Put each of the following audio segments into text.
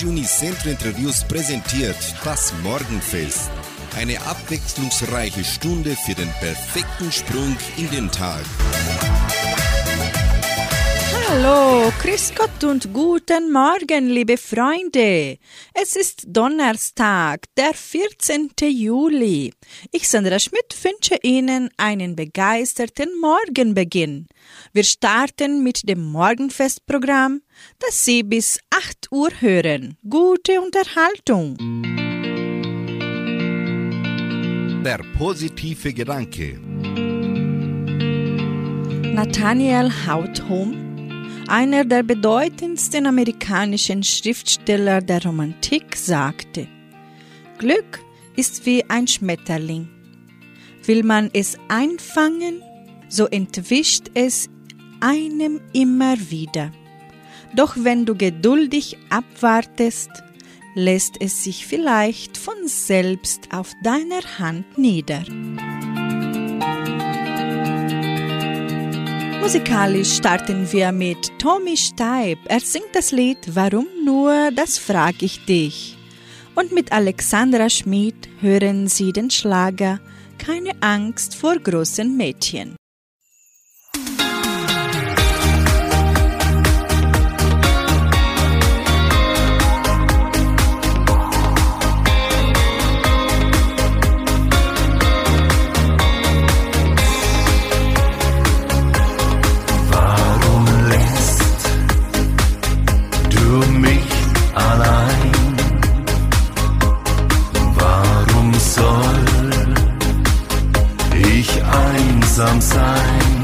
Radio Unicentro Interviews präsentiert das Morgenfest. Eine abwechslungsreiche Stunde für den perfekten Sprung in den Tag. Hallo, Grüß Gott und guten Morgen, liebe Freunde. Es ist Donnerstag, der 14. Juli. Ich, Sandra Schmidt, wünsche Ihnen einen begeisterten Morgenbeginn. Wir starten mit dem Morgenfestprogramm, das Sie bis 8 Uhr hören. Gute Unterhaltung. Der positive Gedanke. Nathaniel Hauthom einer der bedeutendsten amerikanischen Schriftsteller der Romantik, sagte, Glück ist wie ein Schmetterling. Will man es einfangen, so entwischt es einem immer wieder. Doch wenn du geduldig abwartest, lässt es sich vielleicht von selbst auf deiner Hand nieder. Musikalisch starten wir mit Tommy Steib. Er singt das Lied Warum nur, das frag ich dich. Und mit Alexandra Schmid hören Sie den Schlager Keine Angst vor großen Mädchen. Einsam sein.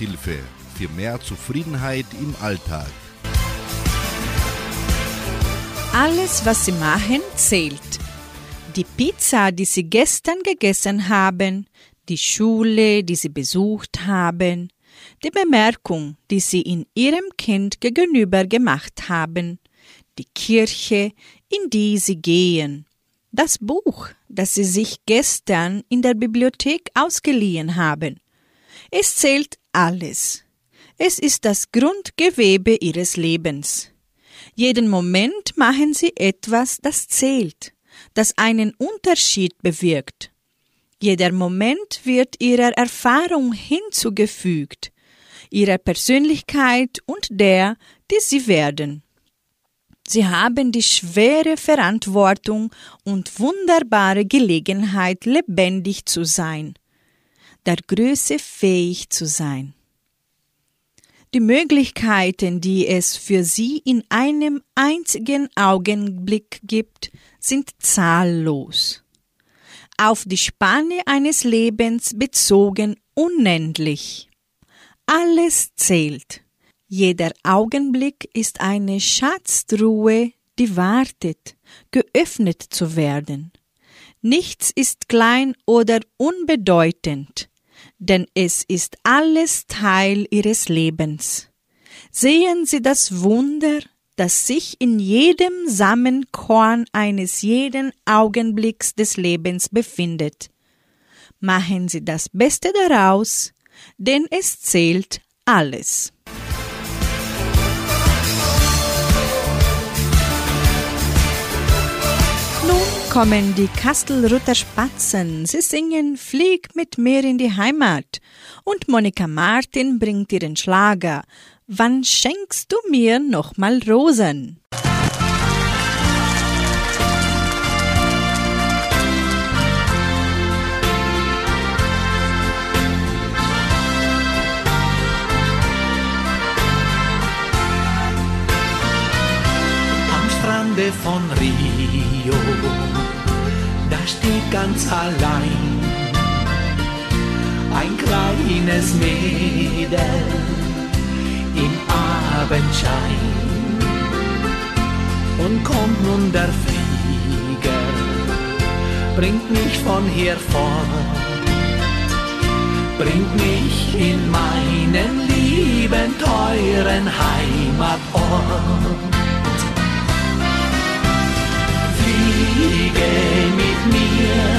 Lebenshilfe für mehr Zufriedenheit im Alltag. Alles, was Sie machen, zählt. Die Pizza, die Sie gestern gegessen haben, die Schule, die Sie besucht haben, die Bemerkung, die Sie in Ihrem Kind gegenüber gemacht haben, die Kirche, in die Sie gehen, das Buch, das Sie sich gestern in der Bibliothek ausgeliehen haben. Es zählt alles. Es ist das Grundgewebe Ihres Lebens. Jeden Moment machen Sie etwas, das zählt, das einen Unterschied bewirkt. Jeder Moment wird Ihrer Erfahrung hinzugefügt, Ihrer Persönlichkeit und der, die Sie werden. Sie haben die schwere Verantwortung und wunderbare Gelegenheit, lebendig zu sein, der Größe fähig zu sein. Die Möglichkeiten, die es für Sie in einem einzigen Augenblick gibt, sind zahllos. Auf die Spanne eines Lebens bezogen unendlich. Alles zählt. Jeder Augenblick ist eine Schatztruhe, die wartet, geöffnet zu werden. Nichts ist klein oder unbedeutend, denn es ist alles Teil Ihres Lebens. Sehen Sie das Wunder, das sich in jedem Samenkorn eines jeden Augenblicks des Lebens befindet. Machen Sie das Beste daraus, denn es zählt alles. Kommen die Kastelruther Spatzen. Sie singen Flieg mit mir in die Heimat. Und Monika Martin bringt ihren Schlager. Wann schenkst du mir nochmal Rosen? Am Strande von Rio, steht ganz allein ein kleines Mädel im Abendschein. Und kommt nun der Flieger, bringt mich von hier fort, bringt mich in meinen lieben, teuren Heimatort. Fliege mit mir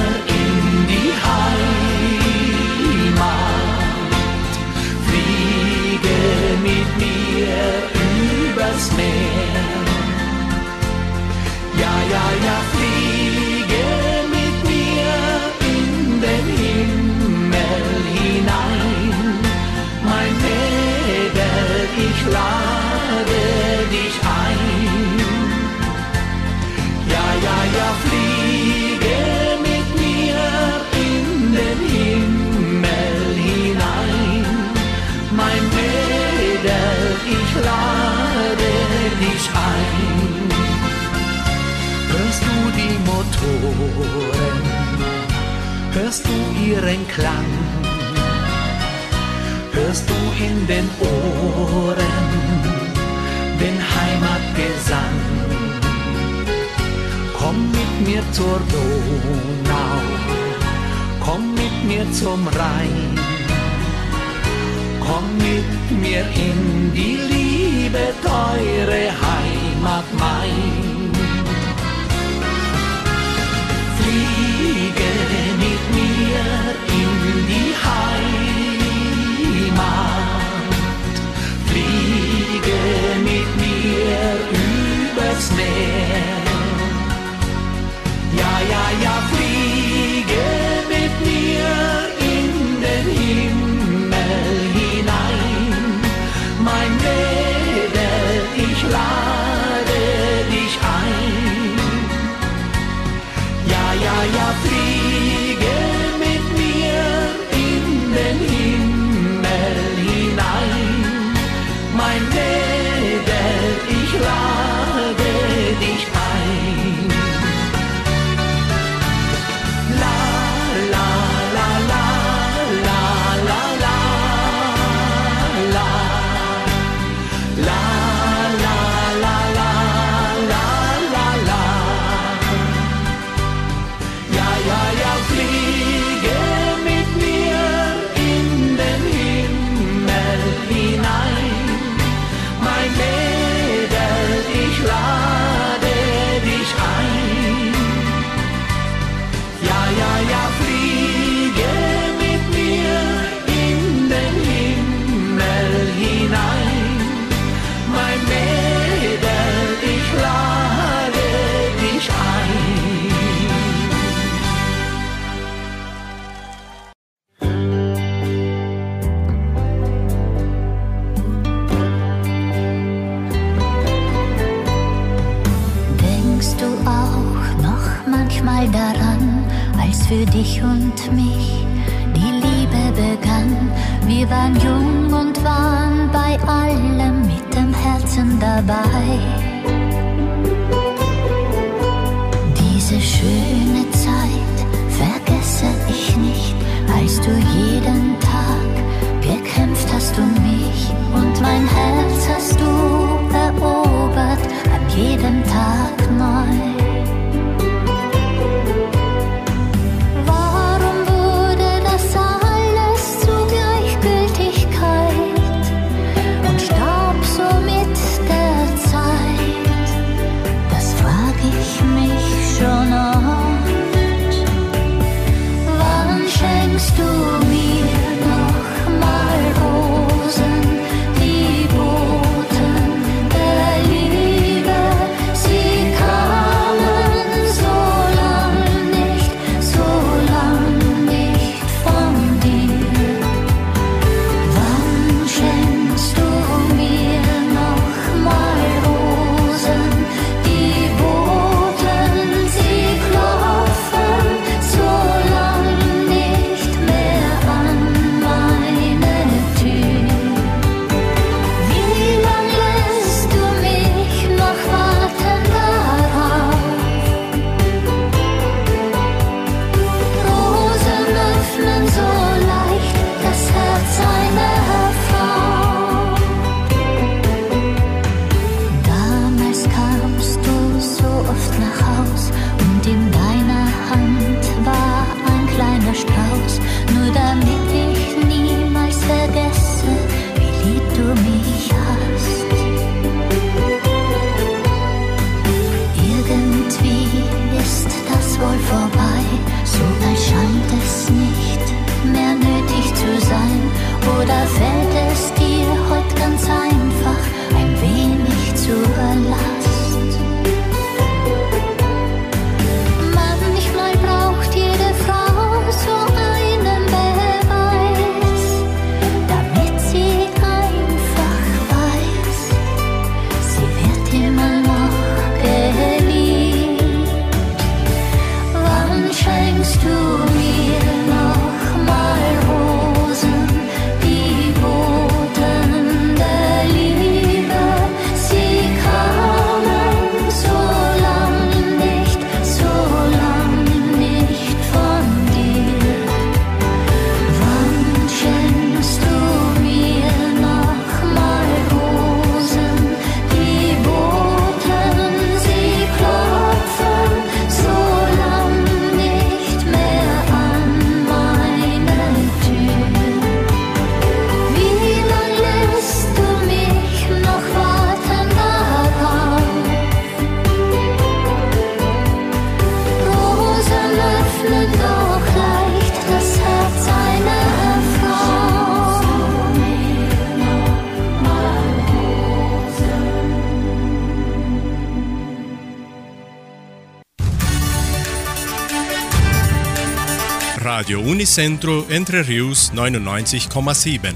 Centro Entre Rius 99,7.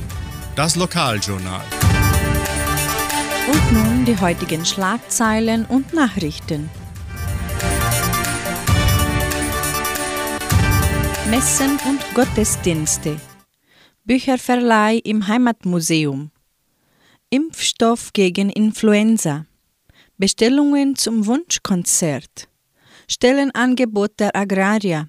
Das Lokaljournal. Und nun die heutigen Schlagzeilen und Nachrichten. Messen und Gottesdienste. Bücherverleih im Heimatmuseum. Impfstoff gegen Influenza. Bestellungen zum Wunschkonzert. Stellenangebot der Agraria.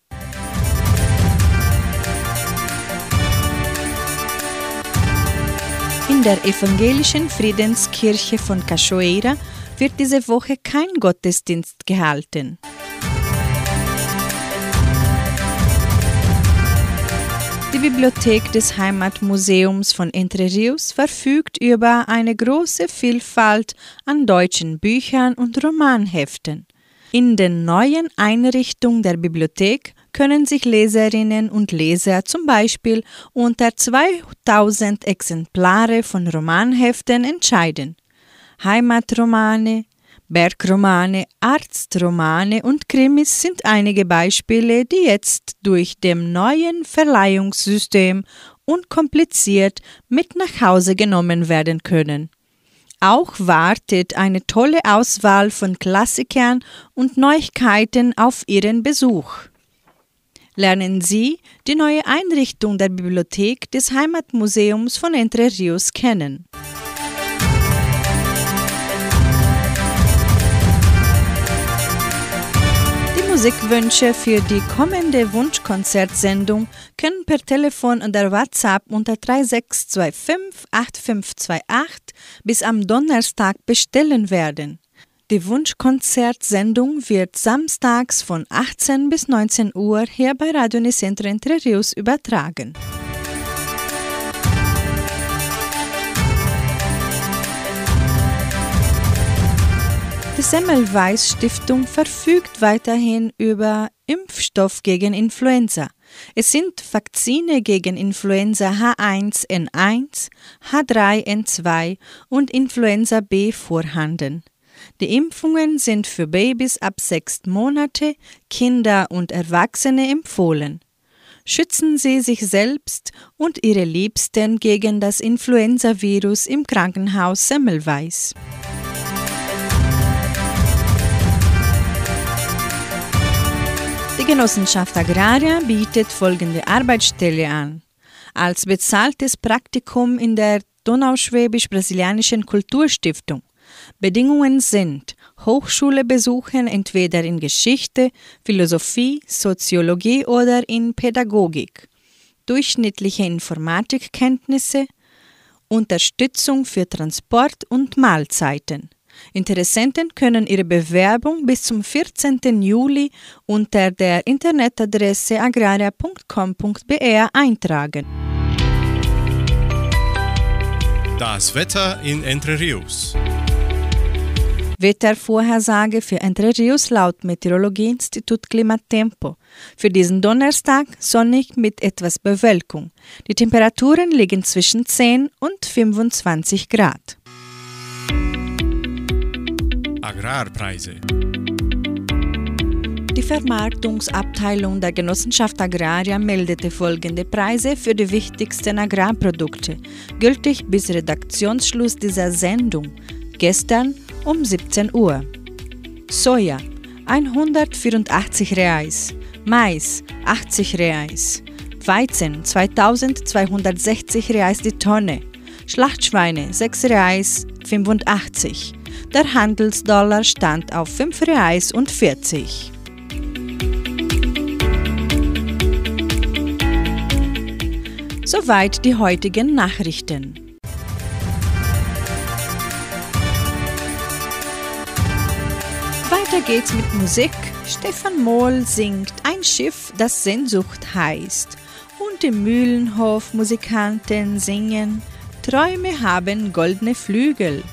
In der evangelischen Friedenskirche von Cachoeira wird diese Woche kein Gottesdienst gehalten. Die Bibliothek des Heimatmuseums von Entre Rios verfügt über eine große Vielfalt an deutschen Büchern und Romanheften. In der neuen Einrichtung der Bibliothek können sich Leserinnen und Leser zum Beispiel unter 2000 Exemplare von Romanheften entscheiden. Heimatromane, Bergromane, Arztromane und Krimis sind einige Beispiele, die jetzt durch dem neuen Verleihungssystem unkompliziert mit nach Hause genommen werden können. Auch wartet eine tolle Auswahl von Klassikern und Neuigkeiten auf Ihren Besuch. Lernen Sie die neue Einrichtung der Bibliothek des Heimatmuseums von Entre Rios kennen. Musikwünsche für die kommende Wunschkonzertsendung können per Telefon oder WhatsApp unter 3625 8528 bis am Donnerstag bestellen werden. Die Wunschkonzertsendung wird samstags von 18 bis 19 Uhr hier bei Radio Nicentro Entre Rios übertragen. Die Semmelweis Stiftung verfügt weiterhin über Impfstoff gegen Influenza. Es sind Vakzine gegen Influenza H1N1, H3N2 und Influenza B vorhanden. Die Impfungen sind für Babys ab sechs Monate, Kinder und Erwachsene empfohlen. Schützen Sie sich selbst und Ihre Liebsten gegen das Influenzavirus im Krankenhaus Semmelweis. Genossenschaft Agraria bietet folgende Arbeitsstelle an. Als bezahltes Praktikum in der Donauschwäbisch-Brasilianischen Kulturstiftung. Bedingungen sind Hochschule besuchen entweder in Geschichte, Philosophie, Soziologie oder in Pädagogik, durchschnittliche Informatikkenntnisse, Unterstützung für Transport und Mahlzeiten. Interessenten können ihre Bewerbung bis zum 14. Juli unter der Internetadresse agraria.com.br eintragen. Das Wetter in Entre Rios. Wettervorhersage für Entre Rios laut Meteorologieinstitut Klimatempo. Für diesen Donnerstag sonnig mit etwas Bewölkung. Die Temperaturen liegen zwischen 10 und 25 Grad. Agrarpreise. Die Vermarktungsabteilung der Genossenschaft Agraria meldete folgende Preise für die wichtigsten Agrarprodukte, gültig bis Redaktionsschluss dieser Sendung, gestern um 17 Uhr. Soja 184 Reais, Mais 80 Reais, Weizen 2260 Reais die Tonne, Schlachtschweine 6 Reais 85. Der Handelsdollar stand auf 5 Reais und 40. Soweit die heutigen Nachrichten. Weiter geht's mit Musik. Stefan Mohl singt Ein Schiff, das Sehnsucht heißt. Und die Mühlenhof-Musikanten singen Träume haben goldene Flügel.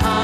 Über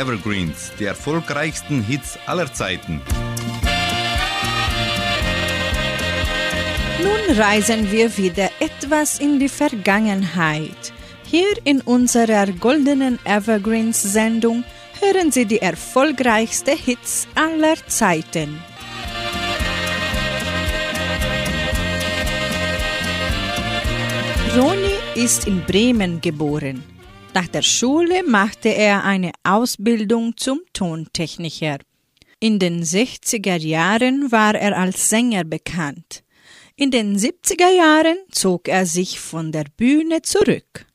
Evergreens, die erfolgreichsten Hits aller Zeiten. Nun reisen wir wieder etwas in die Vergangenheit. Hier in unserer goldenen Evergreens-Sendung hören Sie die erfolgreichsten Hits aller Zeiten. Roni ist in Bremen geboren. Nach der Schule machte er eine Ausbildung zum Tontechniker. In den 60er Jahren war er als Sänger bekannt. In den 70er Jahren zog er sich von der Bühne zurück.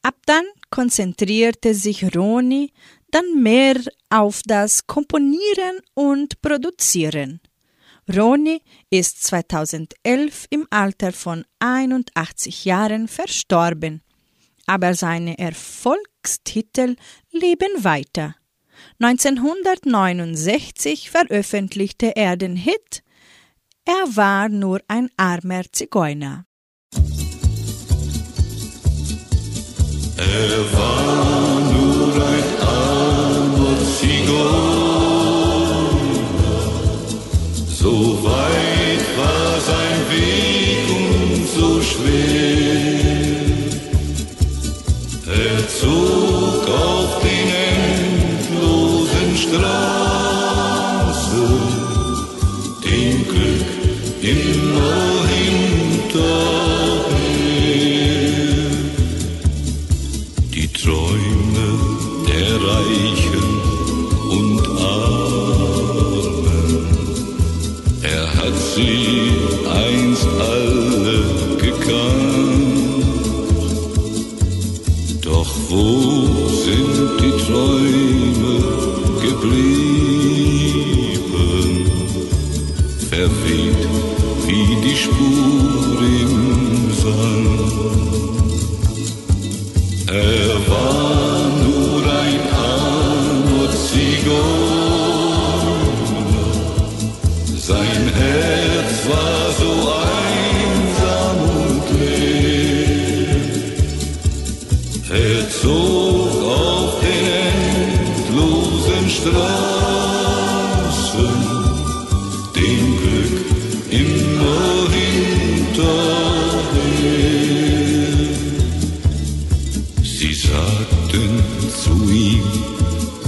Ab dann konzentrierte sich Roni dann mehr auf das Komponieren und Produzieren. Roni ist 2011 im Alter von 81 Jahren verstorben, aber seine Erfolgstitel leben weiter. 1969 veröffentlichte er den Hit Er war nur ein armer Zigeuner. Er war nur ein armer Zigeuner, so Er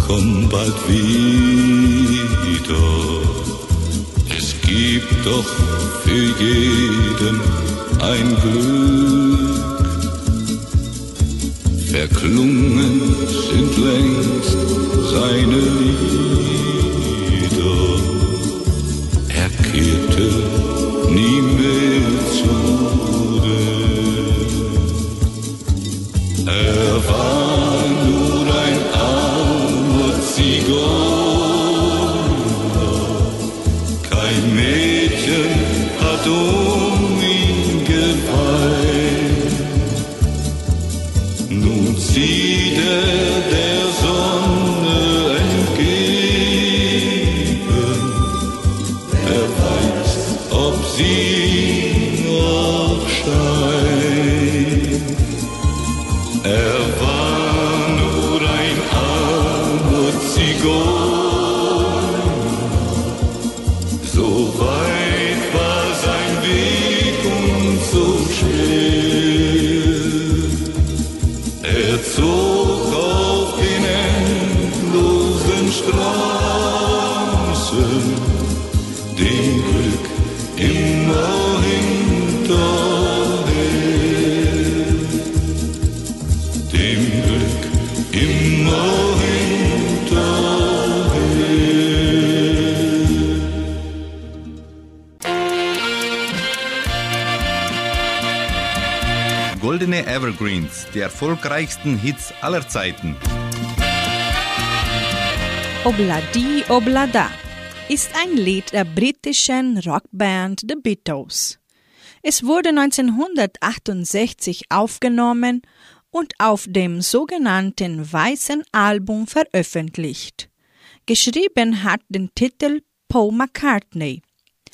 komm bald wieder. Es gibt doch für jeden ein Glück. Verklungen sind längst seine Lieder. Die erfolgreichsten Hits aller Zeiten. Obladi Oblada ist ein Lied der britischen Rockband The Beatles. Es wurde 1968 aufgenommen und auf dem sogenannten Weißen Album veröffentlicht. Geschrieben hat den Titel Paul McCartney.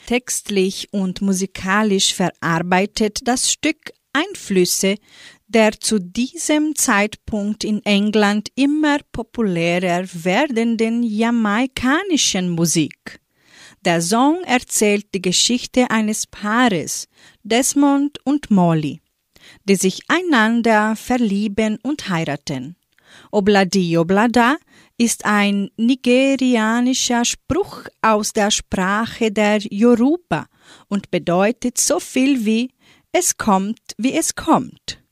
Textlich und musikalisch verarbeitet das Stück Einflüsse der zu diesem Zeitpunkt in England immer populärer werdenden jamaikanischen Musik. Der Song erzählt die Geschichte eines Paares, Desmond und Molly, die sich einander verlieben und heiraten. Obladi Oblada ist ein nigerianischer Spruch aus der Sprache der Yoruba und bedeutet so viel wie es kommt, wie es kommt.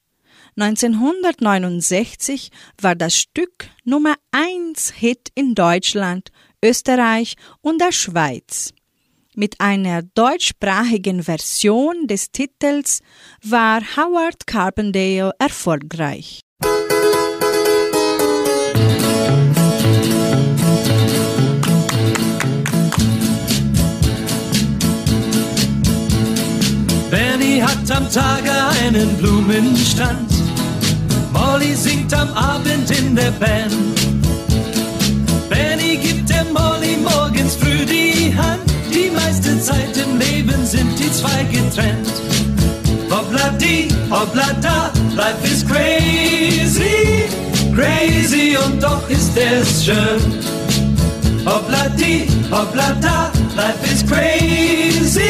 1969 war das Stück Nummer 1 Hit in Deutschland, Österreich und der Schweiz. Mit einer deutschsprachigen Version des Titels war Howard Carpendale erfolgreich. Benny hat am Tage einen Blumenstand. Molly singt am Abend in der Band. Benny gibt der Molly morgens früh die Hand. Die meiste Zeit im Leben sind die zwei getrennt. Hoppla die, hoppla da, life is crazy, crazy und doch ist es schön. Hoppla die, hoppla da, life is crazy.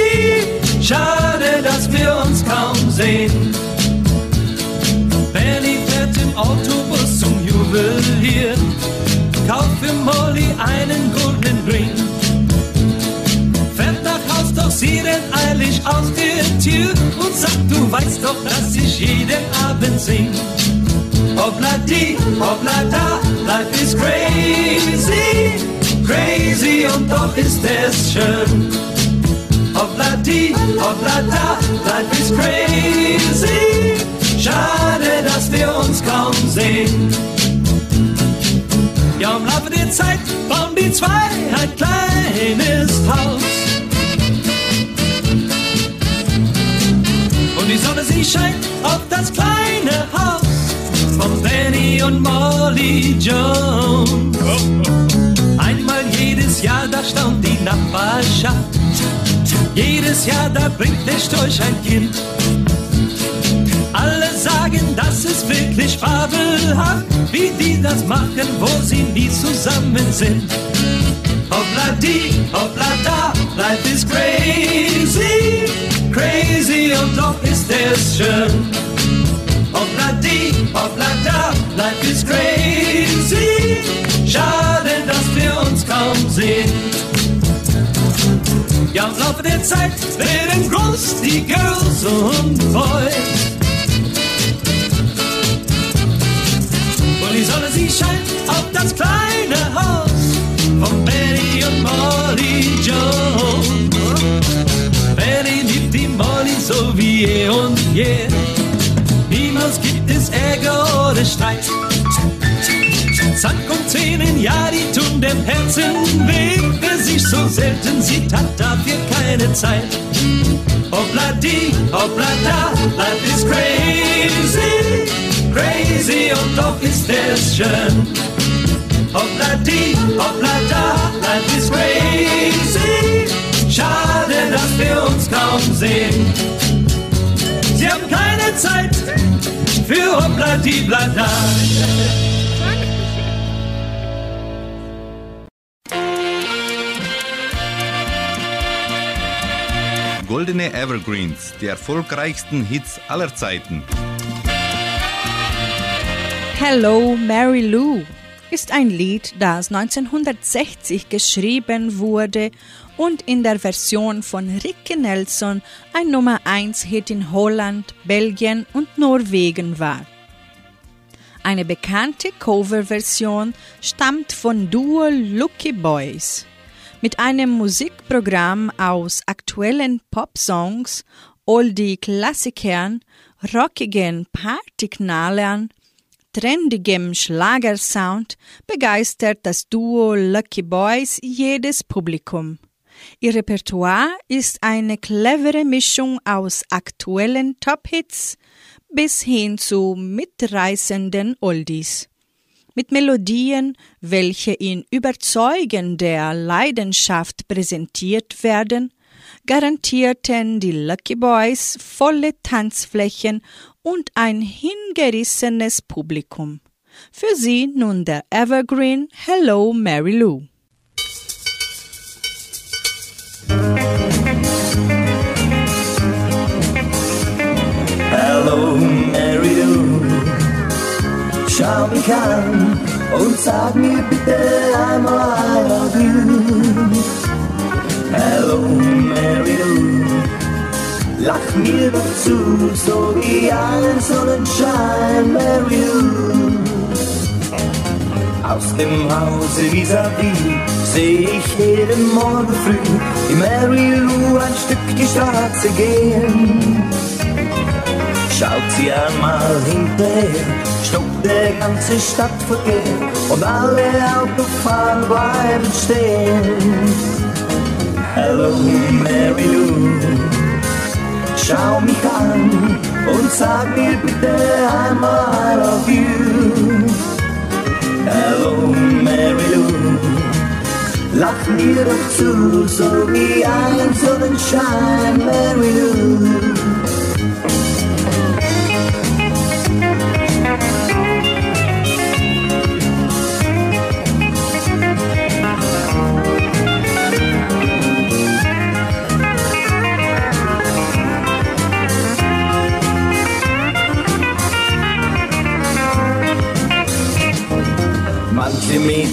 Schade, dass wir uns kaum sehen. Juwelier, kauft für Molly einen Golden Ring. Fährt nach Haus, doch sie rennt eilig aus der Tür und sagt, du weißt doch, dass ich jeden Abend sing. Hoppla die, hoppla da, life is crazy, crazy und doch ist es schön. Hoppla die, hoppla da, life is crazy. Schade, dass wir uns kaum sehen. Ja, im Laufe der Zeit bauen die zwei ein kleines Haus. Und die Sonne, sie scheint auf das kleine Haus von Benny und Molly Jones. Einmal jedes Jahr, da staunt die Nachbarschaft. Jedes Jahr, da bringt der Storch ein Kind. Sagen, das ist wirklich fabelhaft, wie die das machen, wo sie nie zusammen sind. Hoppla die, hoppla da, life is crazy, crazy und doch ist es schön. Hoppla die, hoppla da, life is crazy, schade, dass wir uns kaum sehen. Ja, im Laufe der Zeit werden groß die Girls und Boys. Scheint auf das kleine Haus von Benny und Molly Jones. Benny liebt die Molly so wie eh und je. Niemals gibt es Ärger oder Streit. Zack und Zähnen, ja, die tun dem Herzen weh. Wer sich so selten sieht, hat dafür keine Zeit. Hoppla die, hoppla da, life is crazy, crazy und doch ist es schön. Hoppla die, hoppla da, life is crazy. Schade, dass wir uns kaum sehen. Sie haben Obladi-blada. Goldene Evergreens, die erfolgreichsten Hits aller Zeiten. Hello Mary Lou ist ein Lied, das 1960 geschrieben wurde und in der Version von Ricky Nelson ein Nummer 1 Hit in Holland, Belgien und Norwegen war. Eine bekannte Coverversion stammt von Duo Lucky Boys. Mit einem Musikprogramm aus aktuellen Popsongs, Oldie-Klassikern, rockigen Partyknallern, trendigem Schlagersound begeistert das Duo Lucky Boys jedes Publikum. Ihr Repertoire ist eine clevere Mischung aus aktuellen Top-Hits bis hin zu mitreißenden Oldies. Mit Melodien, welche in überzeugender Leidenschaft präsentiert werden, garantierten die Lucky Boys volle Tanzflächen und ein hingerissenes Publikum. Für sie nun der Evergreen Hello Mary Lou. Hello, Mary Lou. Schau mich an und sag mir bitte einmal I love you. Hello, Mary Lou. Lach mir doch zu, so wie ein Sonnenschein, Mary. Aus dem Hause vis-à-vis seh ich jeden Morgen früh die Mary Lou ein Stück die Straße gehen. Schaut sie einmal hinterher, stoppt der ganze Stadtverkehr und alle Autofahrer bleiben stehen. Hello, Mary Lou, schau mich an und sag mir bitte einmal I love you. Hello, Mary Lou, lach mir doch zu, so wie ein Sonnenschein, Mary Lou.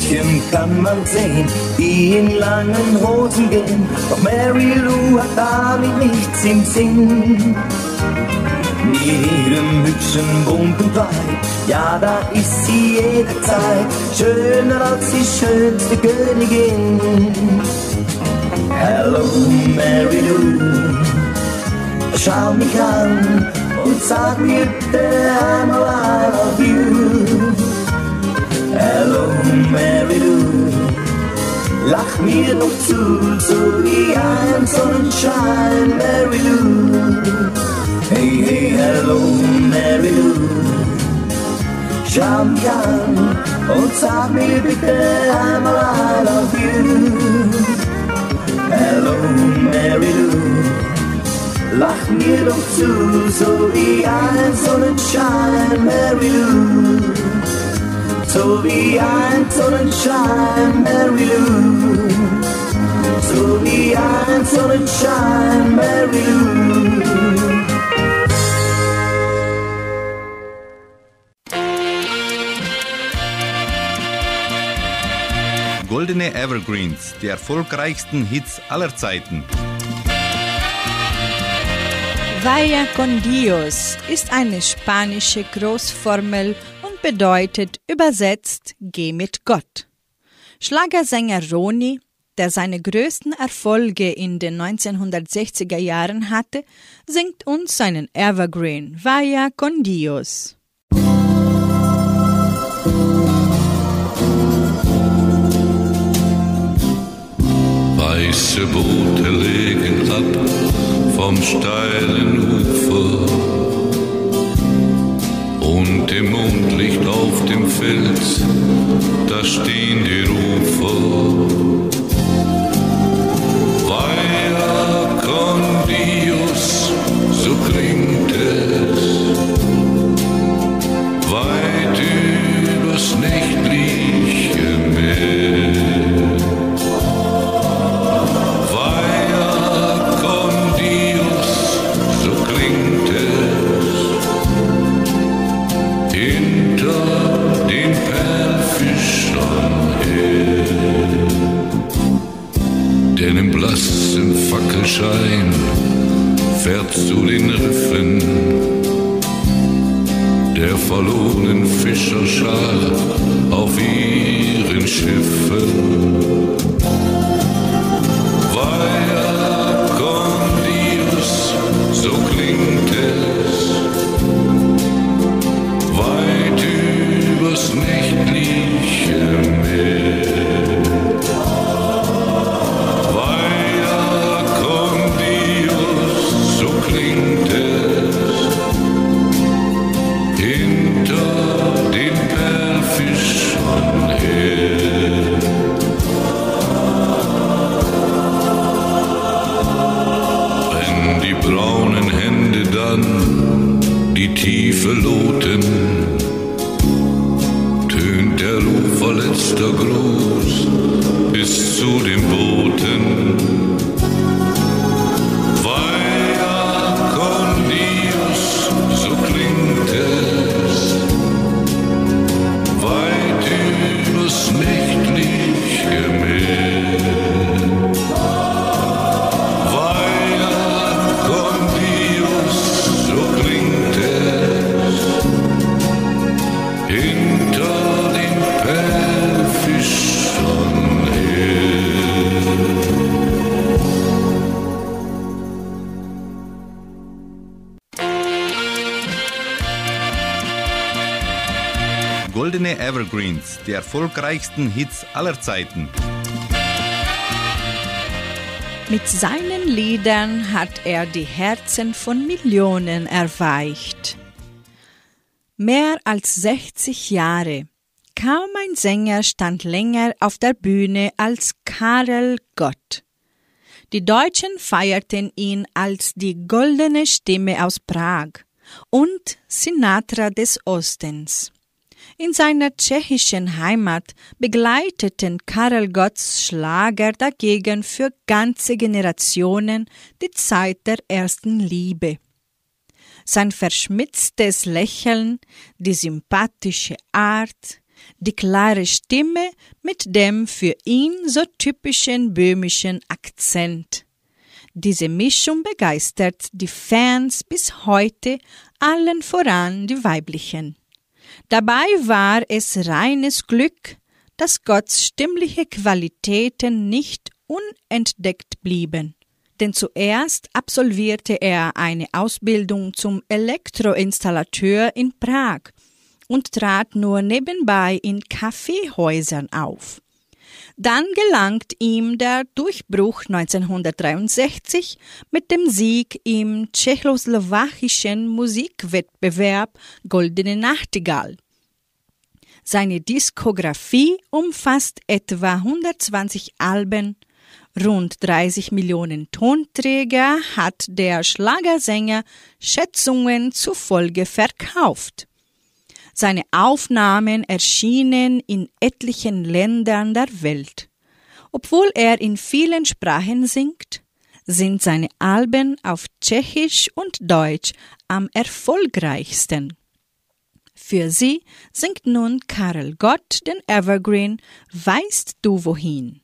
Mädchen kann man sehen, die in langen Hosen gehen, doch Mary Lou hat damit nichts im Sinn. Mit ihrem hübschen bunten Kleid, ja, da ist sie jederzeit schöner als die schönste Königin. Hello, Mary Lou, schau mich an und sag mir bitte einmal I love you. Hello, Mary Lou. Lach mir doch zu, so wie ein Sonnenschein, Mary Lou. Hey, hey, hello, Mary Lou. Schau mich an und sag mir bitte einmal I love you. Hello, Mary Lou. Lach mir doch zu, so wie ein Sonnenschein, Mary Lou so wie ein Sonnenschein, Mary Lou. So wie ein Sonnenschein, Mary Lou. Goldene Evergreens, die erfolgreichsten Hits aller Zeiten. Vaya con Dios ist eine spanische Großformel bedeutet übersetzt Geh mit Gott. Schlagersänger Roni, der seine größten Erfolge in den 1960er Jahren hatte, singt uns seinen Evergreen Vaya con Dios. Weiße Boote legen ab vom steilen Ufer und im Mondlicht auf dem Fels, da stehen die Rufer. Vaya con denn im blassen Fackelschein fährt zu den Riffen der verlorenen Fischerschar auf ihren Schiffen. Vaya con Dios, so klingt es, weit übers Nicht. Erfolgreichsten Hits aller Zeiten. Mit seinen Liedern hat er die Herzen von Millionen erweicht. Mehr als 60 Jahre. Kaum ein Sänger stand länger auf der Bühne als Karel Gott. Die Deutschen feierten ihn als die goldene Stimme aus Prag und Sinatra des Ostens. In seiner tschechischen Heimat begleiteten Karel Gotts Schlager dagegen für ganze Generationen die Zeit der ersten Liebe. Sein verschmitztes Lächeln, die sympathische Art, die klare Stimme mit dem für ihn so typischen böhmischen Akzent. Diese Mischung begeistert die Fans bis heute, allen voran die weiblichen. Dabei war es reines Glück, dass Gotts stimmliche Qualitäten nicht unentdeckt blieben. Denn zuerst absolvierte er eine Ausbildung zum Elektroinstallateur in Prag und trat nur nebenbei in Kaffeehäusern auf. Dann gelangt ihm der Durchbruch 1963 mit dem Sieg im tschechoslowakischen Musikwettbewerb Goldene Nachtigall. Seine Diskografie umfasst etwa 120 Alben, rund 30 Millionen Tonträger hat der Schlagersänger Schätzungen zufolge verkauft. Seine Aufnahmen erschienen in etlichen Ländern der Welt. Obwohl er in vielen Sprachen singt, sind seine Alben auf Tschechisch und Deutsch am erfolgreichsten. Für sie singt nun Karel Gott den Evergreen Weißt du wohin?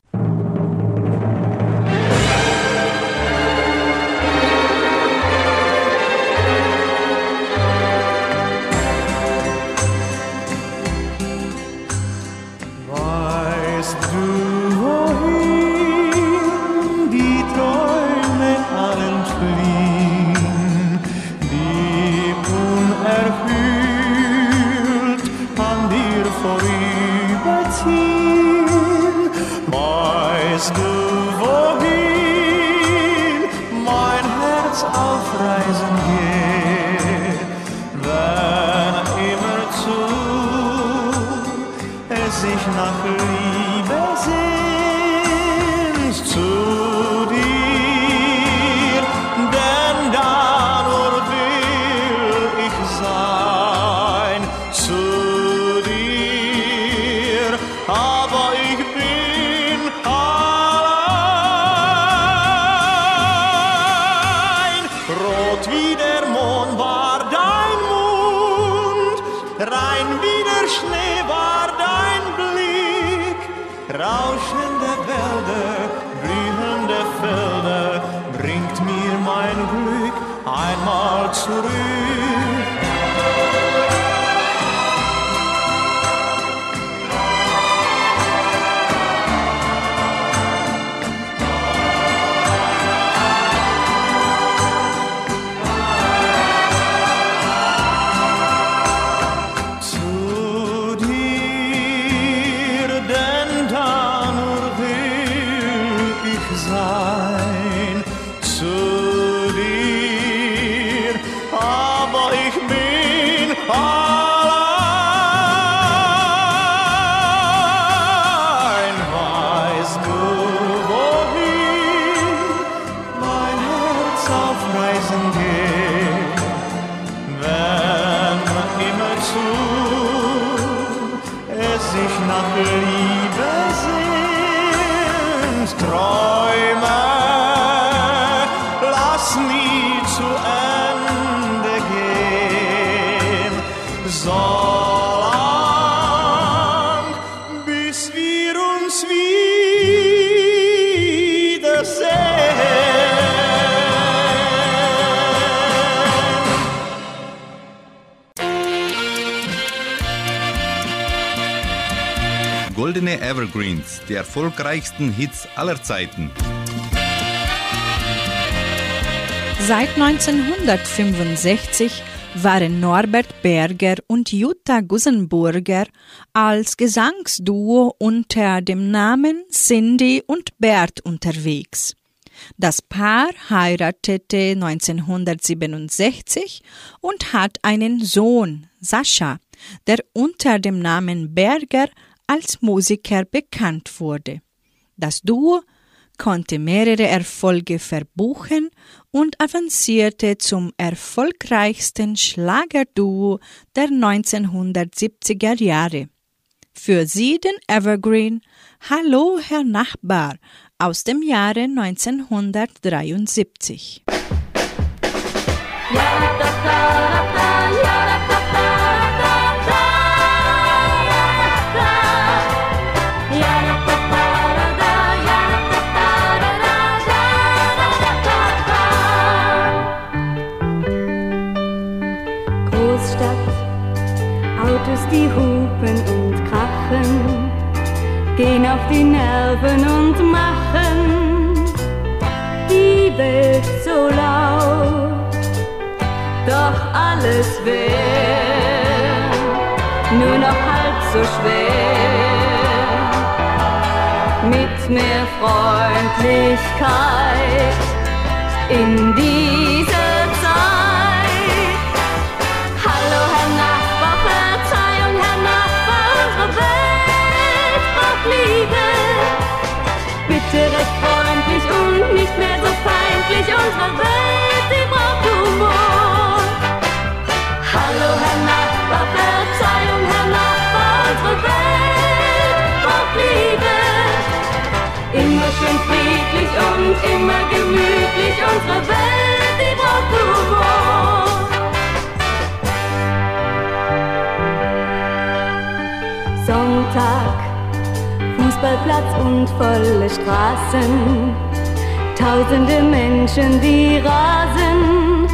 Evergreens, die erfolgreichsten Hits aller Zeiten. Seit 1965 waren Norbert Berger und Jutta Gusenburger als Gesangsduo unter dem Namen Cindy und Bert unterwegs. Das Paar heiratete 1967 und hat einen Sohn, Sascha, der unter dem Namen Berger als Musiker bekannt wurde. Das Duo konnte mehrere Erfolge verbuchen und avancierte zum erfolgreichsten Schlagerduo der 1970er Jahre. Für sie den Evergreen Hallo Herr Nachbar aus dem Jahre 1973. Großstadt, Autos, die hupen und krachen, gehen auf die Nerven und machen die Welt so laut. Doch alles wär nur noch halb so schwer mit mehr Freundlichkeit in dieser Bitte recht freundlich und nicht mehr so feindlich, unsere Welt, die braucht Humor. Hallo Herr Nachbar, Verzeihung Herr Nachbar, unsere Welt braucht Liebe. Immer schön friedlich und immer gemütlich, unsere Welt, die braucht Humor. Fußballplatz und volle Straßen, tausende Menschen, die rasen,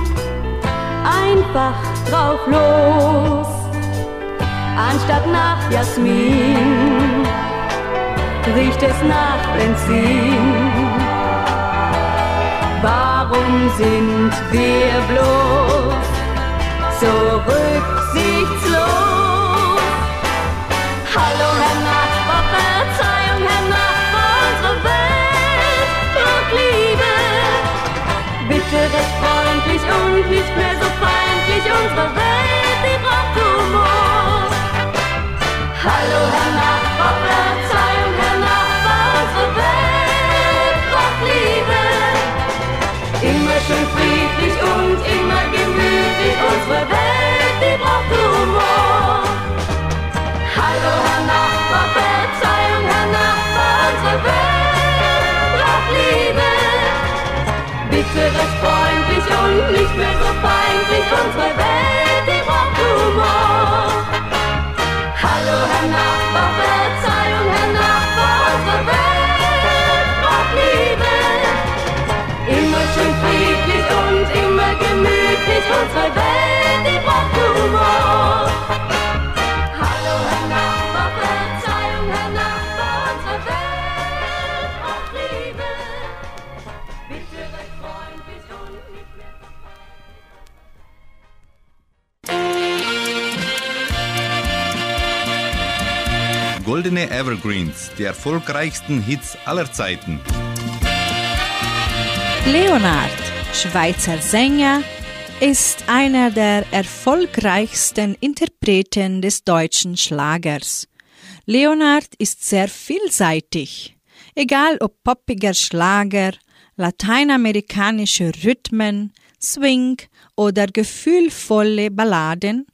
einfach drauf los, anstatt nach Jasmin riecht es nach Benzin. Warum sind wir bloß so rücksichtslos? Bitte recht freundlich und nicht mehr so feindlich, unsere Welt, braucht Humor. Hallo Herr unsere Welt, braucht Humor. Hallo Herr Nachbar, Verzeihung Herr Nachbar, unsere Welt braucht Liebe. Bitte recht freundlich und nicht mehr so Goldene Evergreens, die erfolgreichsten Hits aller Zeiten. Leonard, Schweizer Sänger, ist einer der erfolgreichsten Interpreten des deutschen Schlagers. Leonard ist sehr vielseitig. Egal ob poppiger Schlager, lateinamerikanische Rhythmen, Swing oder gefühlvolle Balladen,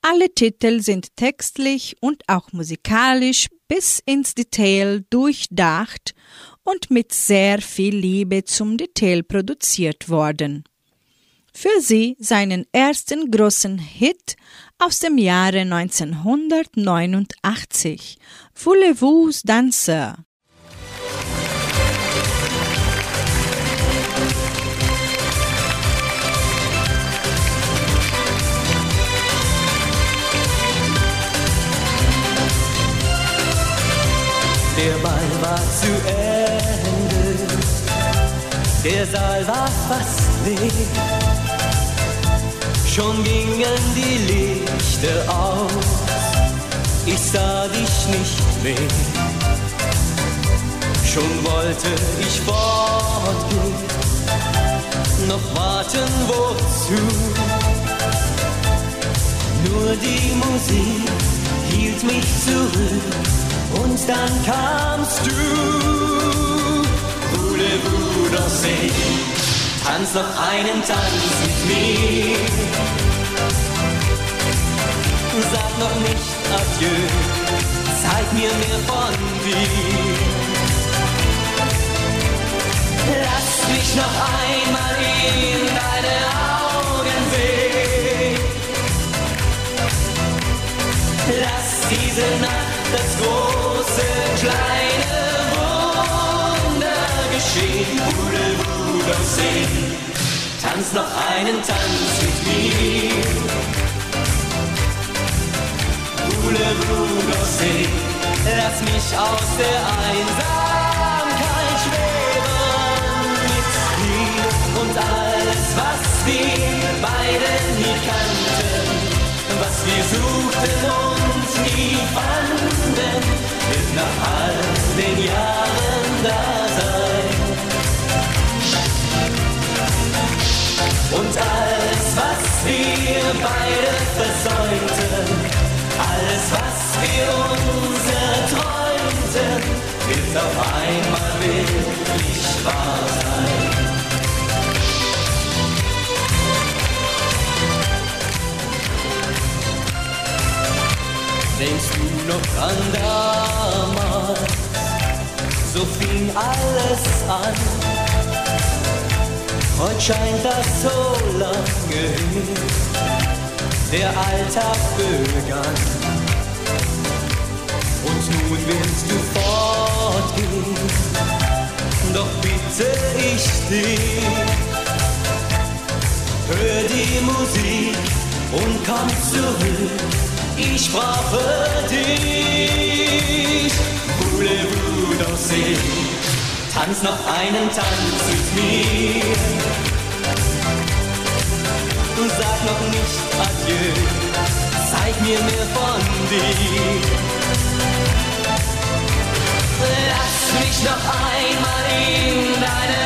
alle Titel sind textlich und auch musikalisch bis ins Detail durchdacht und mit sehr viel Liebe zum Detail produziert worden. Für sie seinen ersten großen Hit aus dem Jahre 1989, Voulez-vous danser? Der Ball war zu Ende, der Saal war fast leer. Schon gingen die Lichter aus, ich sah dich nicht mehr. Schon wollte ich fortgehen, noch warten wozu? Nur die Musik hielt mich zurück und dann kamst du. Voulez-vous danser? Tanz noch einen Tanz mit mir. Sag noch nicht Adieu, zeig mir mehr von dir. Lass mich noch einmal in deine Augen sehen. Lass diese Nacht das große, kleine Wunder geschehen. Voulez-vous danser? Tanz noch einen Tanz mit mir. Voulez-vous danser? Lass mich aus der Einsamkeit schweben mit dir und alles, was wir beide nie kannten, was wir suchten und nie fanden, wird nach all den Jahren da Und alles, was wir beide versäumten, alles, was wir uns erträumten, wird auf einmal wirklich wahr sein. Denkst du noch an damals? So fing alles an. Heute scheint das so lange her. Der Alltag begann. Und nun willst du fortgehen. Doch bitte ich dich. Hör die Musik und komm zurück. Ich brauche dich. Voulez-vous danser? Tanz noch einen Tanz mit mir. Sag noch nicht Adieu, zeig mir mehr von dir. Lass mich noch einmal in deine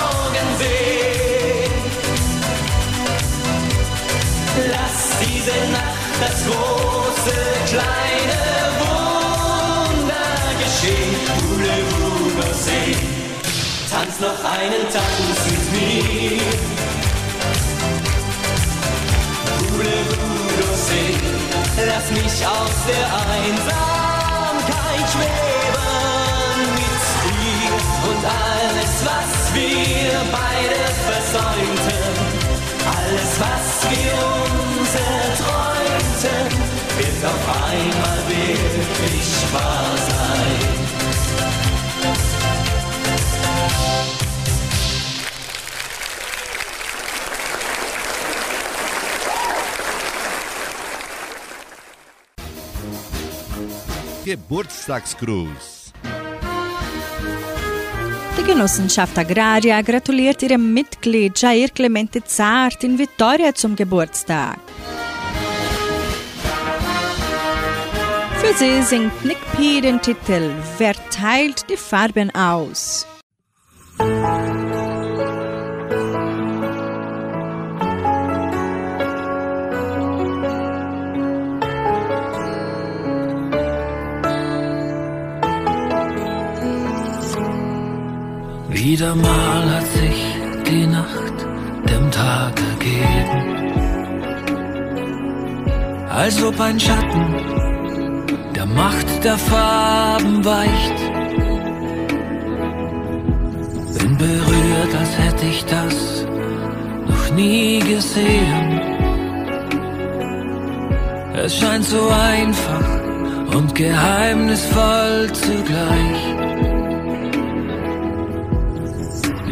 Augen sehen. Lass diese Nacht das große, kleine Wunder geschehen. Voulez-vous danser? Tanz noch einen Tanz mit mir. Voulez-vous danser? Lass mich aus der Einsamkeit schweben mit dir und alles, was wir beide versäumten, alles, was wir uns erträumten, wird auf einmal wirklich wahr sein. Geburtstagsgruß. Die Genossenschaft Agraria gratuliert ihrem Mitglied Jair Clemente Zart in Vittoria zum Geburtstag. Für sie singt Nick P. den Titel Wer teilt die Farben aus? Wieder mal hat sich die Nacht dem Tag ergeben, als ob ein Schatten der Macht der Farben weicht. Bin berührt, als hätte ich das noch nie gesehen. Es scheint so einfach und geheimnisvoll zugleich.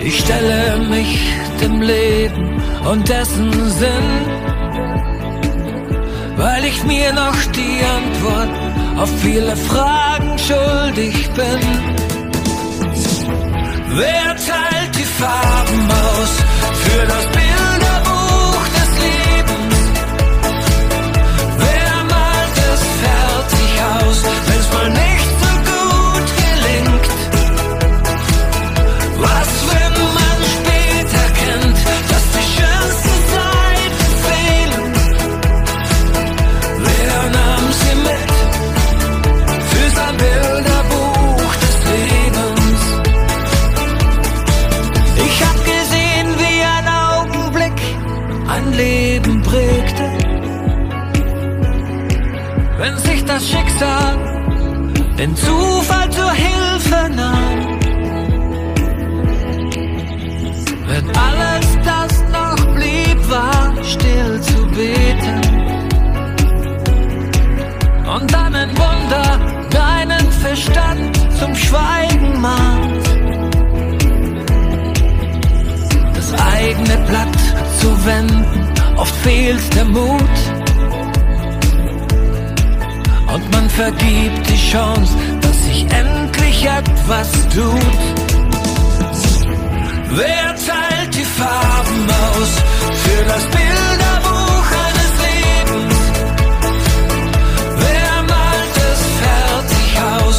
Ich stelle mich dem Leben und dessen Sinn, weil ich mir noch die Antwort auf viele Fragen schuldig bin. Wer teilt die Farben aus für das Bilderbuch des Lebens? Wer malt es fertig aus, wenn's mal nicht Wenn sich das Schicksal den Zufall zur Hilfe nahm. Wenn alles, das noch blieb, war still zu beten. Und dann ein Wunder deinen Verstand zum Schweigen mahnt. Das eigene Blatt zu wenden, oft fehlt der Mut. Und man vergibt die Chance, dass sich endlich etwas tut. Wer teilt die Farben aus für das Bilderbuch eines Lebens? Wer malt es fertig aus,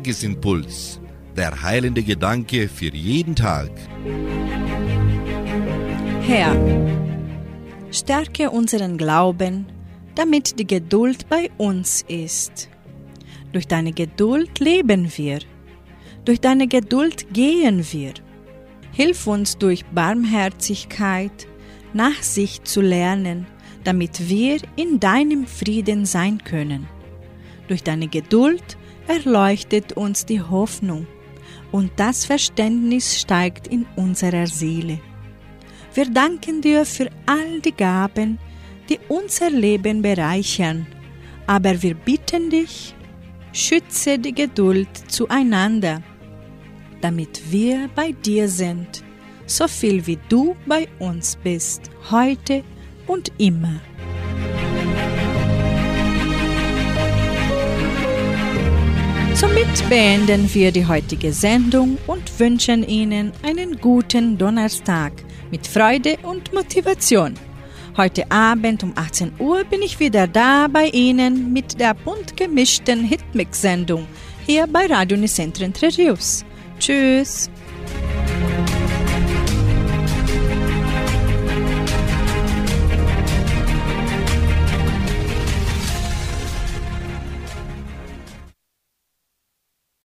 Tagesimpuls. Der heilende Gedanke für jeden Tag. Herr, stärke unseren Glauben, damit die Geduld bei uns ist. Durch deine Geduld leben wir. Durch deine Geduld gehen wir. Hilf uns durch Barmherzigkeit, Nachsicht zu lernen, damit wir in deinem Frieden sein können. Durch deine Geduld erleuchtet uns die Hoffnung und das Verständnis steigt in unserer Seele. Wir danken dir für all die Gaben, die unser Leben bereichern, aber wir bitten dich, schütze die Geduld zueinander, damit wir bei dir sind, so viel wie du bei uns bist, heute und immer. Somit beenden wir die heutige Sendung und wünschen Ihnen einen guten Donnerstag mit Freude und Motivation. Heute Abend um 18 Uhr bin ich wieder da bei Ihnen mit der bunt gemischten Hitmix-Sendung hier bei Radio Nicentro Entre Rios. Tschüss!